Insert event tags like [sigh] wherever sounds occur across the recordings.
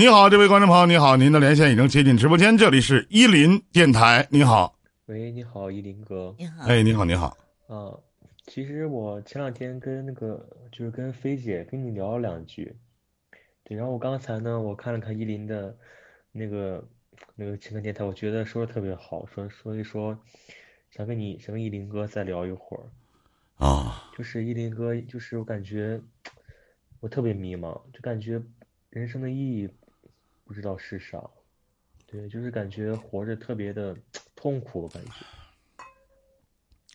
你好，这位观众朋友，你好，您的连线已经接进直播间，这里是伊林电台，你好。喂，你好，伊林哥。你好。哎，你好，你好。啊，其实我前两天跟那个就是跟菲姐跟你聊了两句，对，然后我刚才呢，我看了看依林的那个那个情感电台，我觉得说的特别好，说所以说想跟你想跟依林哥再聊一会儿。啊。就是依林哥，就是我感觉我特别迷茫，就感觉人生的意义。不知道是啥，对，就是感觉活着特别的痛苦，感觉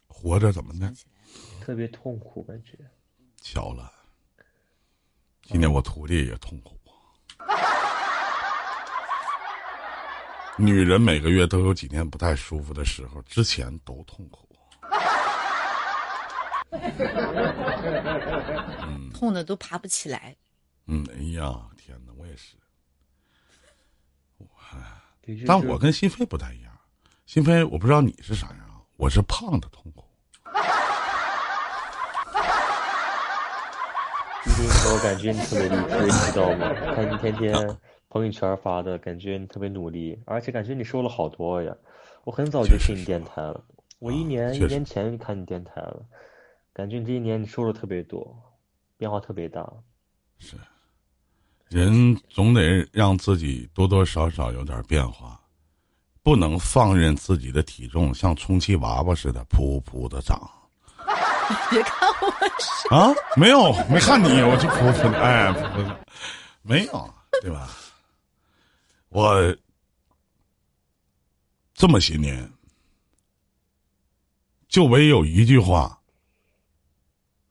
活着怎么的？特别痛苦，感觉。巧了，今天我徒弟也痛苦。女人每个月都有几天不太舒服的时候，之前都痛苦。[laughs] 嗯，痛的都爬不起来。嗯，哎呀，天哪，我也是。但我跟心飞不太一样，心飞我不知道你是啥样，我是胖的痛苦。我感觉你特别励志，你知道吗？看你天天朋友圈发的，感觉你特别努力，而且感觉你瘦了好多呀。我很早就听你电台了，我一年一年前就看你电台了，感觉你这一年你瘦了特别多，变化特别大。是。人总得让自己多多少少有点变化，不能放任自己的体重像充气娃娃似的噗噗的长。[laughs] 别看我啊，没有，[laughs] 没看你，我就噗噗的，哎，没有，对吧？我这么些年，就唯有一句话，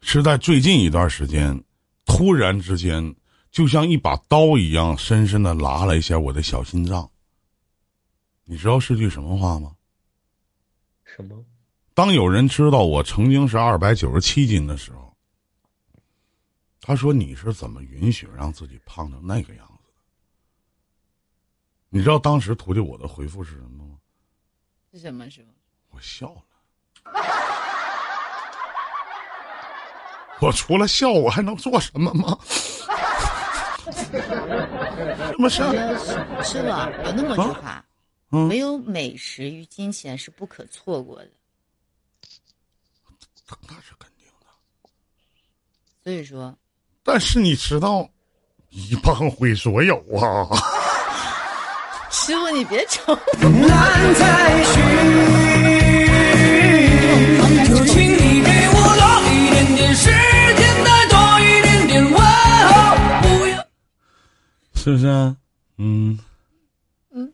是在最近一段时间，突然之间。就像一把刀一样，深深的拉了一下我的小心脏。你知道是句什么话吗？什么？当有人知道我曾经是二百九十七斤的时候，他说：“你是怎么允许让自己胖成那个样子的？”你知道当时徒弟我的回复是什么吗？是什么时候？我笑了。[laughs] 我除了笑，我还能做什么吗？[laughs] 什么事？是吧？有那么句话，没有美食与金钱是不可错过的。那是肯定的。所以说，但是你知道，一棒毁所有啊！[laughs] 师傅，你别吵。是不是？嗯，嗯，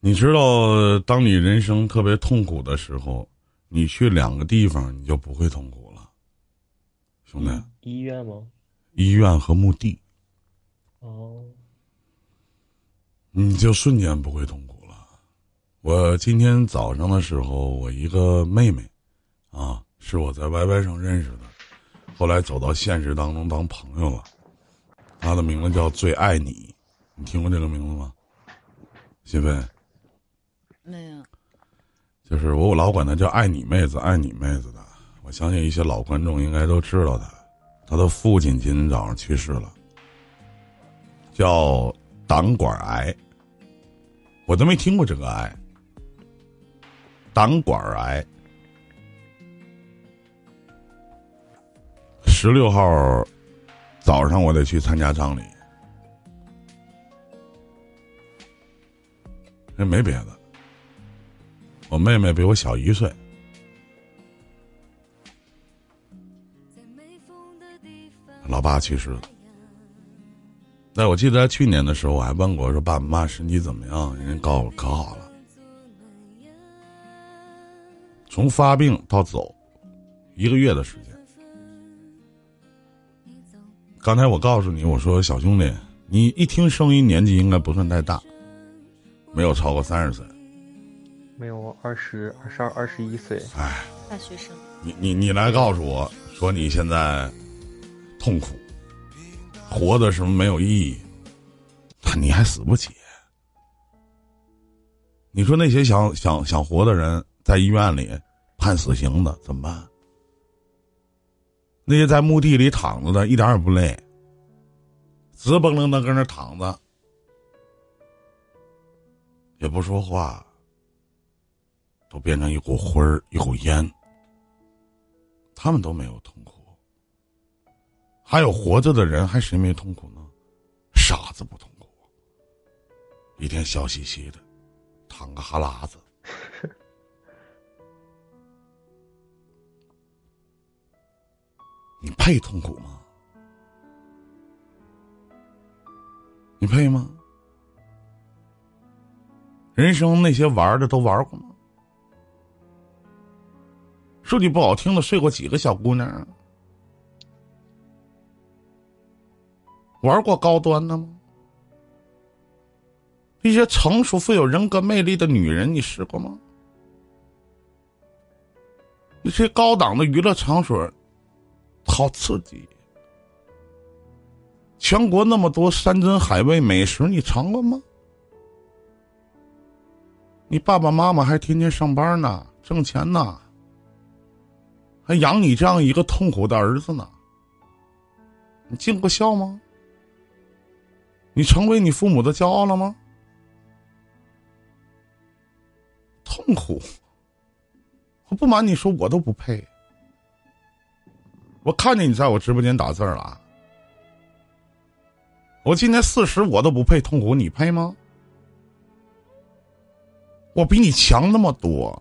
你知道，当你人生特别痛苦的时候，你去两个地方，你就不会痛苦了，兄弟。医院吗？医院和墓地。哦。你就瞬间不会痛苦了。我今天早上的时候，我一个妹妹，啊，是我在 YY 上认识的，后来走到现实当中当朋友了。他的名字叫最爱你，你听过这个名字吗？新飞，没有。就是我老管他叫爱你妹子，爱你妹子的。我相信一些老观众应该都知道他。他的父亲今天早上去世了，叫胆管癌。我都没听过这个癌，胆管癌。十六号。早上我得去参加葬礼，那没别的。我妹妹比我小一岁，老爸去世了。那我记得在去年的时候，我还问过说：“爸爸妈妈身体怎么样？”人家告诉我可好了，从发病到走，一个月的时间。刚才我告诉你，我说小兄弟，你一听声音年纪应该不算太大，没有超过三十岁，没有二十二十二二十一岁，哎，大学生，你你你来告诉我说你现在痛苦，活的什么没有意义，你还死不起？你说那些想想想活的人在医院里判死刑的怎么办？那些在墓地里躺着的，一点也不累。直蹦楞的搁那躺着，也不说话，都变成一股灰儿，一股烟。他们都没有痛苦，还有活着的人，还谁没痛苦呢？傻子不痛苦，一天笑嘻嘻的，淌个哈喇子，你配痛苦吗？你配吗？人生那些玩的都玩过吗？说句不好听的，睡过几个小姑娘？玩过高端的吗？一些成熟、富有人格魅力的女人，你试过吗？那些高档的娱乐场所，好刺激。全国那么多山珍海味美食，你尝过吗？你爸爸妈妈还天天上班呢，挣钱呢，还养你这样一个痛苦的儿子呢。你尽过孝吗？你成为你父母的骄傲了吗？痛苦，我不瞒你说，我都不配。我看见你在我直播间打字了。我今年四十，我都不配痛苦，你配吗？我比你强那么多，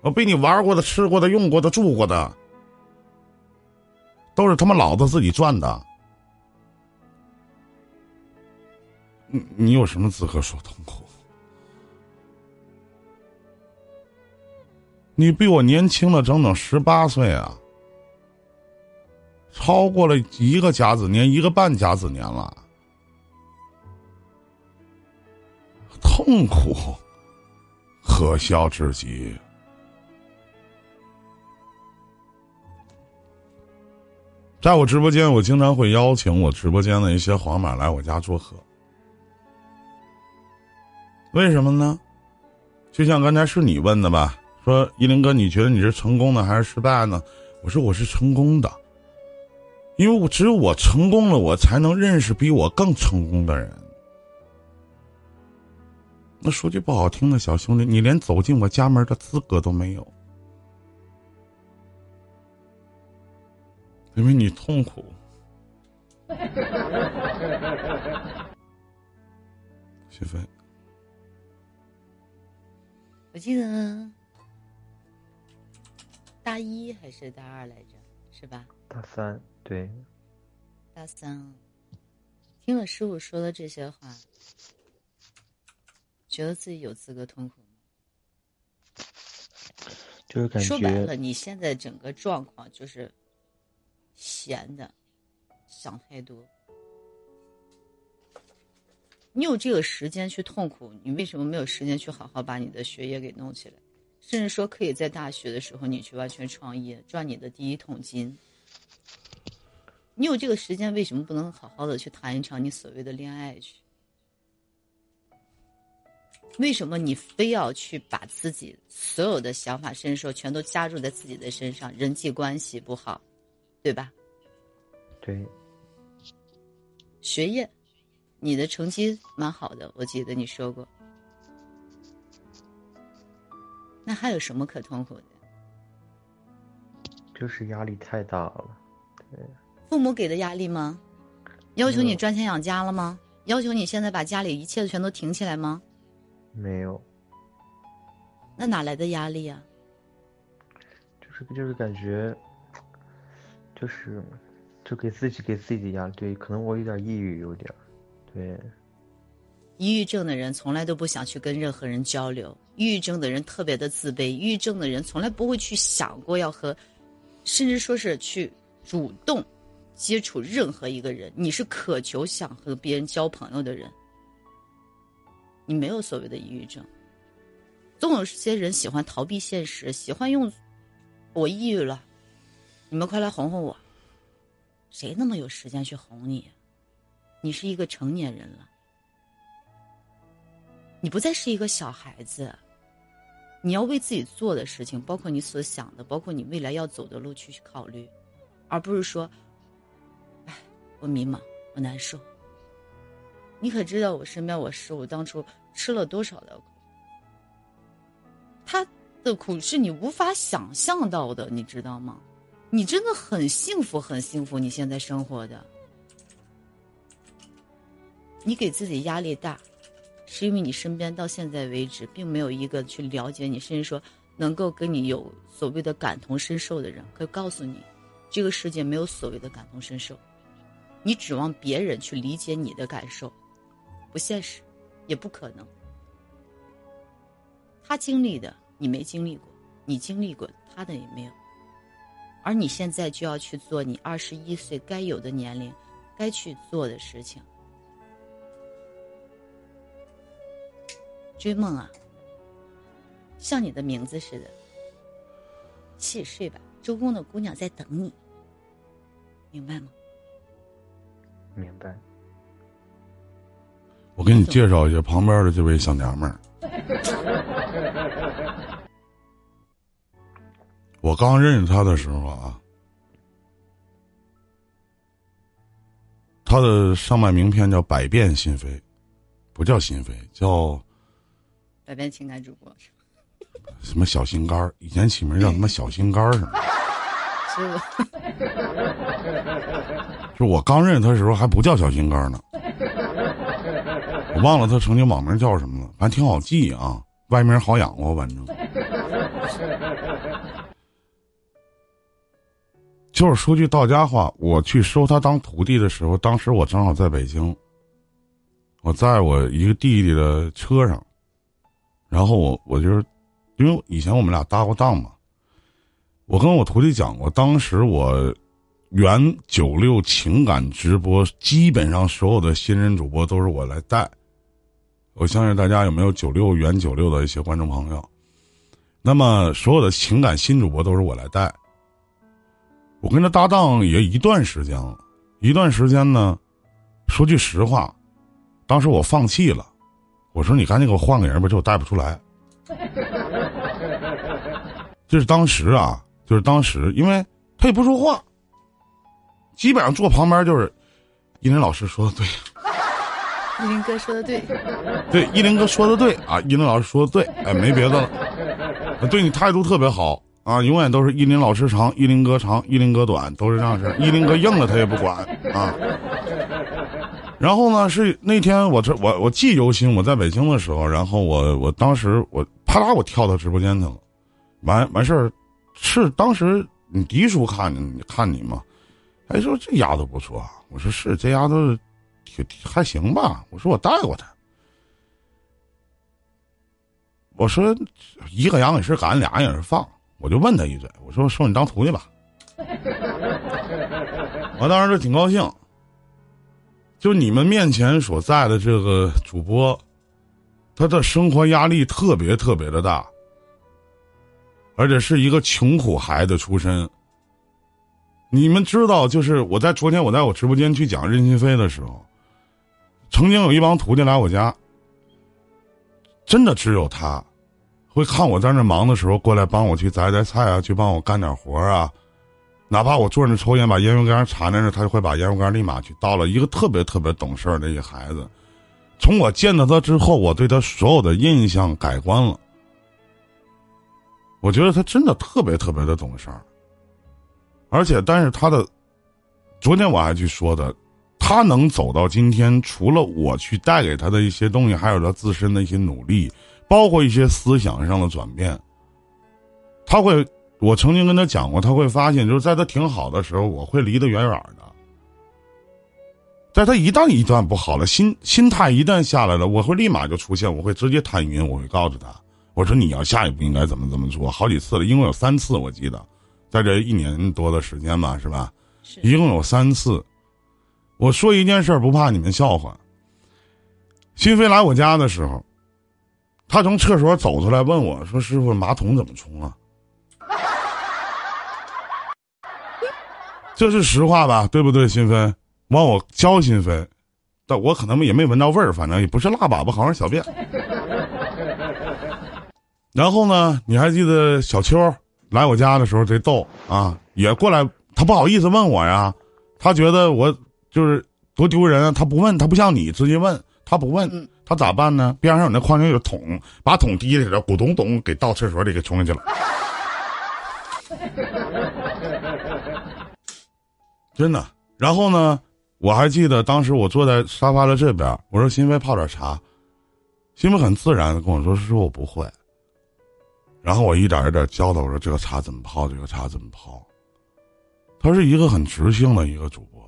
我比你玩过的、吃过的、用过的、住过的，都是他妈老子自己赚的。你你有什么资格说痛苦？你比我年轻了整整十八岁啊！超过了一个甲子年，一个半甲子年了，痛苦，可笑至极。在我直播间，我经常会邀请我直播间的一些皇马来我家做客。为什么呢？就像刚才是你问的吧？说依林哥，你觉得你是成功的还是失败呢？我说我是成功的。因为我只有我成功了，我才能认识比我更成功的人。那说句不好听的，小兄弟，你连走进我家门的资格都没有，因为你痛苦。[laughs] 许飞，我记得大一还是大二来着，是吧？大三。对，大三，听了师傅说的这些话，觉得自己有资格痛苦吗？就是感觉说白了，你现在整个状况就是闲的，想太多。你有这个时间去痛苦，你为什么没有时间去好好把你的学业给弄起来？甚至说，可以在大学的时候，你去完全创业，赚你的第一桶金。你有这个时间，为什么不能好好的去谈一场你所谓的恋爱去？为什么你非要去把自己所有的想法、甚至说全都加入在自己的身上？人际关系不好，对吧？对。学业，你的成绩蛮好的，我记得你说过。那还有什么可痛苦的？就是压力太大了，对。父母给的压力吗？要求你赚钱养家了吗？要求你现在把家里一切的全都挺起来吗？没有。那哪来的压力呀？就是就是感觉，就是就给自己给自己的压力。对，可能我有点抑郁，有点对。抑郁症的人从来都不想去跟任何人交流，抑郁症的人特别的自卑，抑郁症的人从来不会去想过要和，甚至说是去主动。接触任何一个人，你是渴求想和别人交朋友的人，你没有所谓的抑郁症。总有些人喜欢逃避现实，喜欢用“我抑郁了，你们快来哄哄我”。谁那么有时间去哄你？你是一个成年人了，你不再是一个小孩子，你要为自己做的事情，包括你所想的，包括你未来要走的路去考虑，而不是说。哎我迷茫，我难受。你可知道我身边我师傅当初吃了多少的苦？他的苦是你无法想象到的，你知道吗？你真的很幸福，很幸福，你现在生活的。你给自己压力大，是因为你身边到现在为止，并没有一个去了解你，甚至说能够跟你有所谓的感同身受的人。可以告诉你，这个世界没有所谓的感同身受，你指望别人去理解你的感受，不现实，也不可能。他经历的你没经历过，你经历过他的也没有，而你现在就要去做你二十一岁该有的年龄，该去做的事情。追梦啊，像你的名字似的，起睡吧，周公的姑娘在等你，明白吗？明白。我给你介绍一下旁边的这位小娘们儿。[laughs] 我刚认识她的时候啊，她的上麦名片叫“百变心扉”，不叫心扉，叫。百变情感主播，什么小心肝儿？以前起名叫什么小心肝儿 [laughs] 是吗？[laughs] 是我。就我刚认识他的时候还不叫小心肝儿呢，我忘了他曾经网名叫什么了，反正挺好记啊，外名好养活，反正。就是说句到家话，我去收他当徒弟的时候，当时我正好在北京，我在我一个弟弟的车上。然后我我就是，因为以前我们俩搭过档嘛，我跟我徒弟讲过，当时我原九六情感直播，基本上所有的新人主播都是我来带。我相信大家有没有九六原九六的一些观众朋友？那么所有的情感新主播都是我来带。我跟他搭档也一段时间了，一段时间呢，说句实话，当时我放弃了。我说：“你赶紧给我换个人吧，这我带不出来。”就是当时啊，就是当时，因为他也不说话，基本上坐旁边就是，依林老师说的对，依林哥说的对，对，依林哥说的对啊，依林老师说的对，哎，没别的了，对你态度特别好啊，永远都是依林老师长，依林哥长，依林哥短，都是这样式。依林哥硬了他也不管啊。然后呢？是那天我这我我记犹新。我在北京的时候，然后我我当时我啪啦我跳到直播间去了，完完事儿，是当时你迪叔看你看你嘛？哎，说这丫头不错。我说是这丫头，挺还行吧。我说我带过她。我说一个羊也是赶，俩也是放。我就问他一嘴，我说收你当徒弟吧。[laughs] 我当时就挺高兴。就你们面前所在的这个主播，他的生活压力特别特别的大，而且是一个穷苦孩子出身。你们知道，就是我在昨天我在我直播间去讲任心飞的时候，曾经有一帮徒弟来我家，真的只有他会看我在那忙的时候过来帮我去摘摘菜啊，去帮我干点活啊。哪怕我坐那抽烟，把烟灰缸插那，他就会把烟灰缸立马去倒了。一个特别特别懂事儿的一个孩子，从我见到他之后，我对他所有的印象改观了。我觉得他真的特别特别的懂事儿，而且，但是他的，昨天我还去说的，他能走到今天，除了我去带给他的一些东西，还有他自身的一些努力，包括一些思想上的转变，他会。我曾经跟他讲过，他会发现，就是在他挺好的时候，我会离得远远的。在他一旦一段不好了，心心态一旦下来了，我会立马就出现，我会直接探云，我会告诉他，我说你要下一步应该怎么怎么做，好几次了，一共有三次，我记得，在这一年多的时间吧，是吧？一共有三次。我说一件事不怕你们笑话。新飞来我家的时候，他从厕所走出来问我说：“师傅，马桶怎么冲啊？”这是实话吧，对不对？新飞，往我教新飞，但我可能也没闻到味儿，反正也不是辣粑粑，好像是小便。然后呢，你还记得小秋来我家的时候贼逗啊，也过来，他不好意思问我呀，他觉得我就是多丢人啊！他不问，他不像你直接问，他不问，他咋办呢？边上有那矿泉水桶，把桶提起来，咕咚咚给倒厕所里给冲下去了。真的。然后呢，我还记得当时我坐在沙发的这边，我说：“心飞泡点茶。”心飞很自然的跟我说：“师傅，我不会。”然后我一点一点教他，我说：“这个茶怎么泡？这个茶怎么泡？”他是一个很直性的一个主播。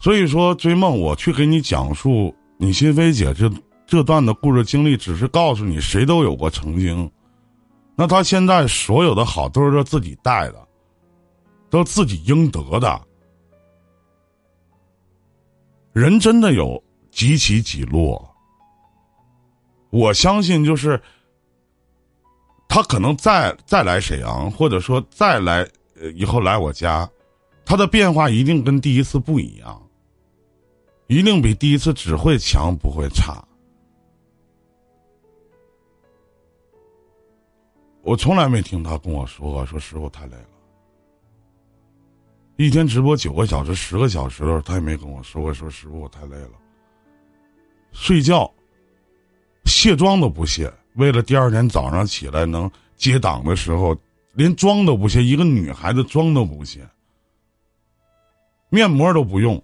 所以说，追梦，我去给你讲述你心飞姐这这段的故事经历，只是告诉你，谁都有过曾经。那他现在所有的好都是他自己带的，都自己应得的。人真的有几起几落。我相信，就是他可能再再来沈阳，或者说再来呃以后来我家，他的变化一定跟第一次不一样，一定比第一次只会强不会差。我从来没听他跟我说过，说师傅太累了，一天直播九个小时、十个小时的时候，他也没跟我说过，说师傅我太累了，睡觉。卸妆都不卸，为了第二天早上起来能接档的时候，连妆都不卸。一个女孩子妆都不卸，面膜都不用。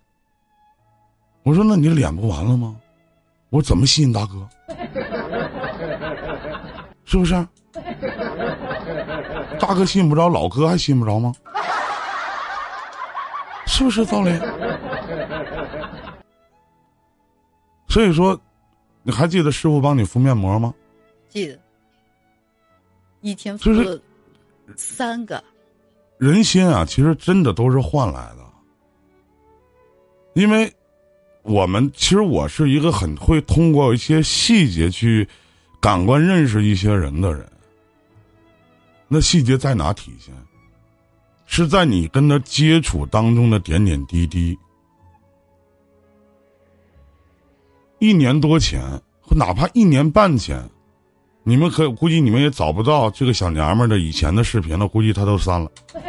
我说：“那你脸不完了吗？”我：“怎么吸引大哥？是不是？大哥信不着，老哥还信不着吗？是不是道理？所以说。”你还记得师傅帮你敷面膜吗？记得，一天敷了三个。人心啊，其实真的都是换来的。因为，我们其实我是一个很会通过一些细节去感官认识一些人的人。那细节在哪体现？是在你跟他接触当中的点点滴滴。一年多前，或哪怕一年半前，你们可估计你们也找不到这个小娘们的以前的视频了，估计他都删了。[laughs]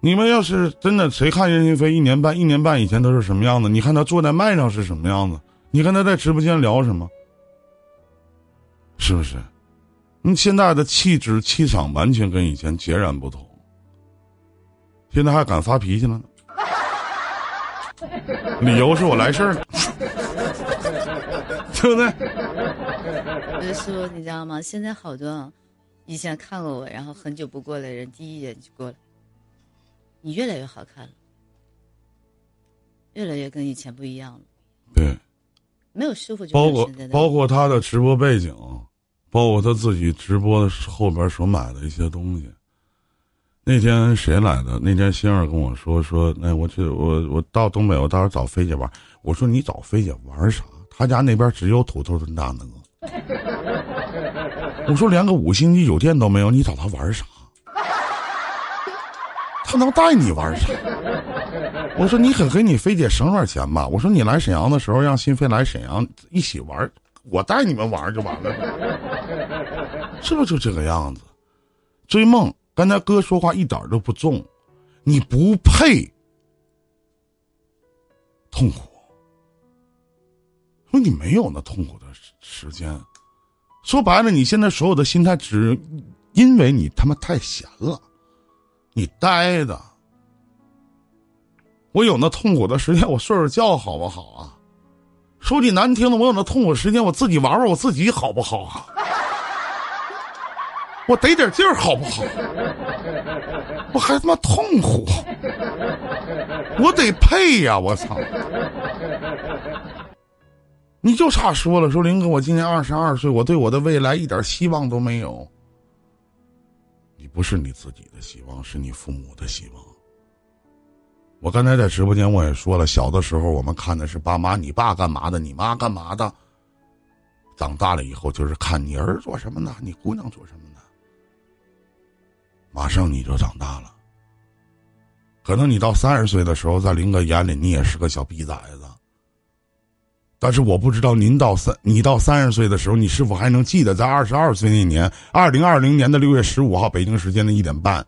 你们要是真的谁看任心飞一年半一年半以前都是什么样子？你看他坐在麦上是什么样子？你看他在直播间聊什么？是不是？你现在的气质气场完全跟以前截然不同。现在还敢发脾气了呢？理由是我来事儿了，[laughs] 对不对？师傅，你知道吗？现在好多以前看过我，然后很久不过来的人，第一眼就过来。你越来越好看了，越来越跟以前不一样了。对，没有师傅就包括包括他的直播背景，包括他自己直播的后边所买的一些东西。那天谁来的？那天星儿跟我说说，那我去我我到东北，我到时候找飞姐玩。我说你找飞姐玩啥？他家那边只有土豆炖大鹅。我说连个五星级酒店都没有，你找他玩啥？他能带你玩啥？我说你可给你飞姐省点钱吧。我说你来沈阳的时候让新飞来沈阳一起玩，我带你们玩就完了，是不是就这个样子？追梦。刚才哥说话一点都不重，你不配痛苦，说你没有那痛苦的时间。说白了，你现在所有的心态只因为你他妈太闲了，你呆的。我有那痛苦的时间，我睡睡觉好不好啊？说句难听的，我有那痛苦时间，我自己玩玩我自己好不好啊？我得点劲儿好不好？我还他妈痛苦，我得配呀！我操！你就差说了，说林哥，我今年二十二岁，我对我的未来一点希望都没有。你不是你自己的希望，是你父母的希望。我刚才在直播间我也说了，小的时候我们看的是爸妈，你爸干嘛的，你妈干嘛的。长大了以后就是看你儿做什么呢，你姑娘做什么呢。马上你就长大了，可能你到三十岁的时候，在林哥眼里你也是个小逼崽子。但是我不知道您到三，你到三十岁的时候，你是否还能记得在二十二岁那年，二零二零年的六月十五号北京时间的一点半，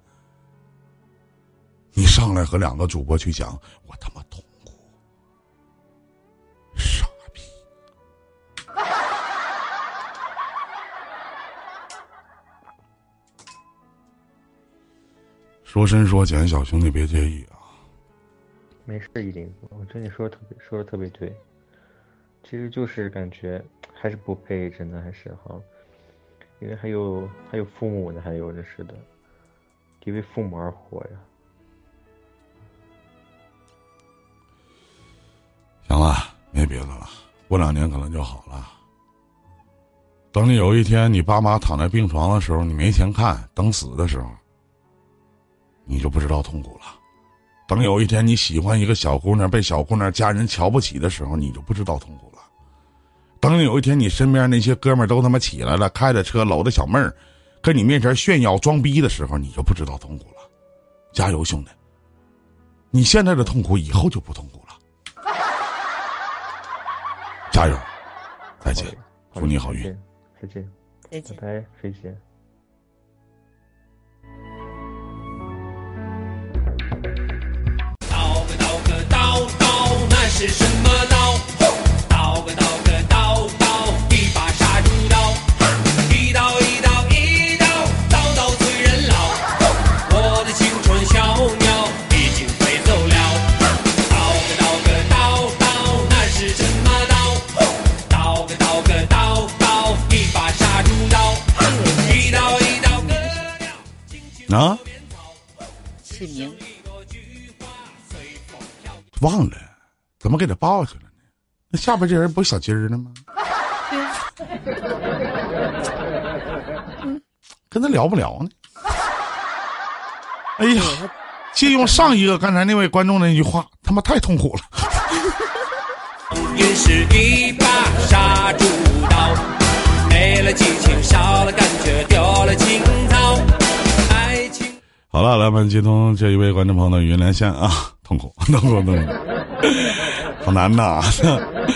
你上来和两个主播去讲，我他妈痛苦，傻逼！说深说浅，小兄弟别介意啊。没事，一林，我觉得你说的特别说的特别对。其实就是感觉还是不配，真的还是哈，因为还有还有父母呢，还有这是的，因为父母而活呀。别的了，过两年可能就好了。等你有一天你爸妈躺在病床的时候，你没钱看，等死的时候，你就不知道痛苦了。等有一天你喜欢一个小姑娘，被小姑娘家人瞧不起的时候，你就不知道痛苦了。等有一天你身边那些哥们儿都他妈起来了，开着车搂着小妹儿，跟你面前炫耀装逼的时候，你就不知道痛苦了。加油，兄弟！你现在的痛苦，以后就不痛苦加油！再见，祝你好运。再见，再见，拜拜，再见。刀个刀个刀刀，那是什么刀？刀个叨啊，起名忘了，怎么给他报去了呢？那下边这人不是小鸡儿呢吗？[laughs] 跟他聊不聊呢？哎呀，借用上一个刚才那位观众的那句话，他妈太痛苦了。也是一把杀猪刀，没了激情，少了感觉，丢了情操。好了，来我们接通这一位观众朋友的语音连线啊，[laughs] [laughs] 痛苦，痛苦，痛苦，好难呐！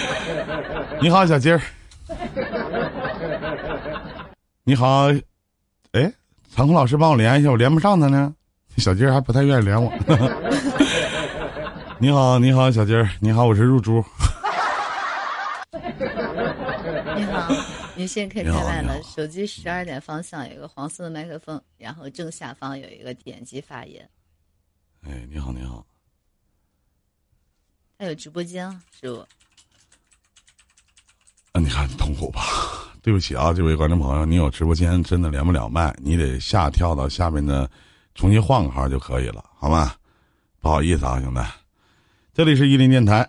[laughs] 你好，小鸡儿。你好，哎，残酷老师帮我连一下，我连不上他呢。小鸡儿还不太愿意连我。你好，你好，小鸡儿，你好，我是入猪。你好，您现在可以开麦了手机十二点方向有一个黄色的麦克风，然后正下方有一个点击发言。哎，你好，你好。还有直播间啊，师傅。啊，你看痛苦吧？[laughs] 对不起啊，这位观众朋友，你有直播间真的连不了麦，你得下跳到下面的，重新换个号就可以了，好吗？不好意思啊，兄弟，这里是伊林电台